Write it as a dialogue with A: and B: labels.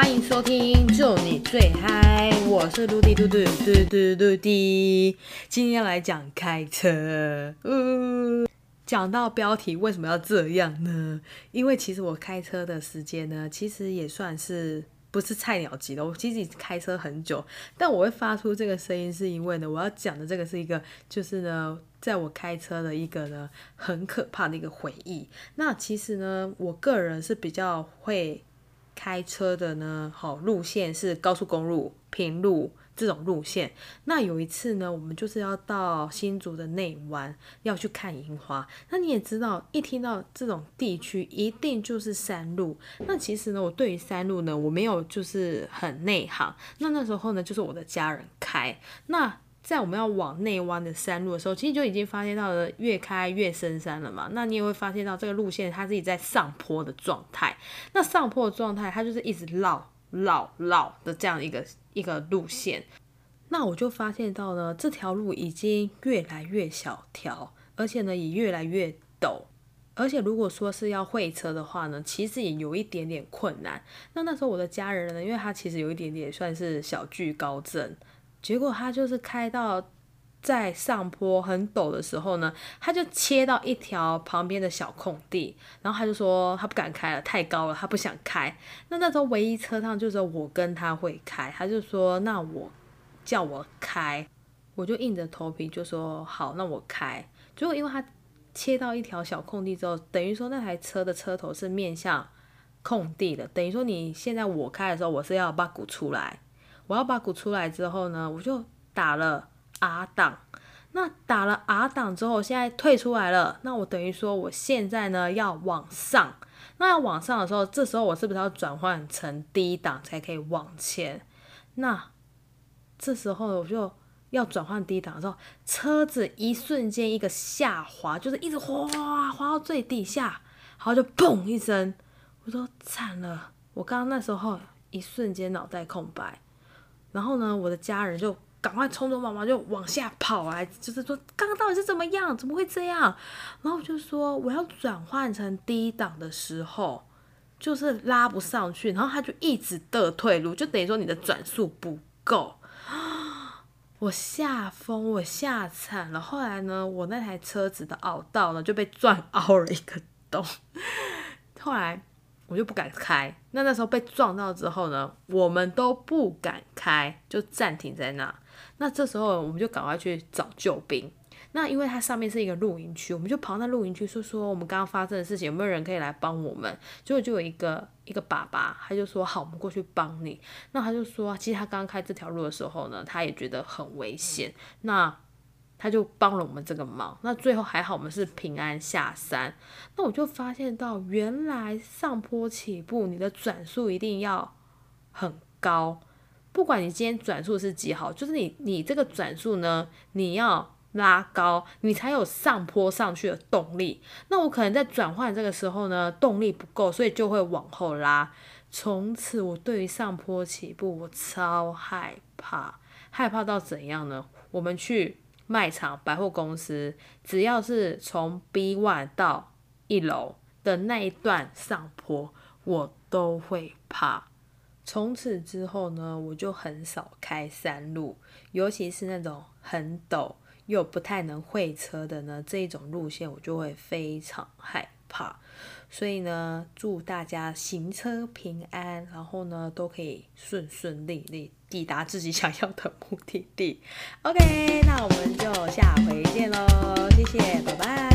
A: 欢迎收听《就你最嗨》，我是陆地嘟嘟嘟嘟嘟地，今天来讲开车。呃，讲到标题为什么要这样呢？因为其实我开车的时间呢，其实也算是不是菜鸟级的。我其实开车很久，但我会发出这个声音，是因为呢，我要讲的这个是一个，就是呢，在我开车的一个呢很可怕的一个回忆。那其实呢，我个人是比较会。开车的呢，好路线是高速公路、平路这种路线。那有一次呢，我们就是要到新竹的内湾，要去看樱花。那你也知道，一听到这种地区，一定就是山路。那其实呢，我对于山路呢，我没有就是很内行。那那时候呢，就是我的家人开。那在我们要往内湾的山路的时候，其实就已经发现到了越开越深山了嘛。那你也会发现到这个路线它自己在上坡的状态。那上坡的状态，它就是一直绕绕绕的这样一个一个路线。那我就发现到呢，这条路已经越来越小条，而且呢也越来越陡。而且如果说是要会车的话呢，其实也有一点点困难。那那时候我的家人呢，因为他其实有一点点算是小惧高症。结果他就是开到在上坡很陡的时候呢，他就切到一条旁边的小空地，然后他就说他不敢开了，太高了，他不想开。那那时候唯一车上就是我跟他会开，他就说那我叫我开，我就硬着头皮就说好，那我开。结果因为他切到一条小空地之后，等于说那台车的车头是面向空地的，等于说你现在我开的时候，我是要把鼓出来。我要把鼓出来之后呢，我就打了 R 档。那打了 R 档之后，现在退出来了。那我等于说，我现在呢要往上。那要往上的时候，这时候我是不是要转换成低档才可以往前？那这时候我就要转换低档的时候，车子一瞬间一个下滑，就是一直哗滑到最底下，然后就砰一声，我说惨了！我刚刚那时候一瞬间脑袋空白。然后呢，我的家人就赶快匆匆忙忙就往下跑来，就是说刚刚到底是怎么样？怎么会这样？然后我就说我要转换成低档的时候，就是拉不上去，然后他就一直的退路，就等于说你的转速不够。我吓疯，我吓惨了。后来呢，我那台车子的凹道呢就被撞凹了一个洞。后来。我就不敢开，那那时候被撞到之后呢，我们都不敢开，就暂停在那。那这时候我们就赶快去找救兵。那因为它上面是一个露营区，我们就跑到露营区说说我们刚刚发生的事情，有没有人可以来帮我们？结果就有一个一个爸爸，他就说好，我们过去帮你。那他就说，其实他刚刚开这条路的时候呢，他也觉得很危险。那他就帮了我们这个忙，那最后还好我们是平安下山。那我就发现到，原来上坡起步，你的转速一定要很高，不管你今天转速是几好，就是你你这个转速呢，你要拉高，你才有上坡上去的动力。那我可能在转换这个时候呢，动力不够，所以就会往后拉。从此我对于上坡起步我超害怕，害怕到怎样呢？我们去。卖场、百货公司，只要是从 B one 到一楼的那一段上坡，我都会怕。从此之后呢，我就很少开山路，尤其是那种很陡又不太能会车的呢，这一种路线我就会非常害怕。所以呢祝大家行车平安然后呢都可以顺顺利利抵达自己想要的目的地。Ok 那我们就下回见喽谢谢拜拜。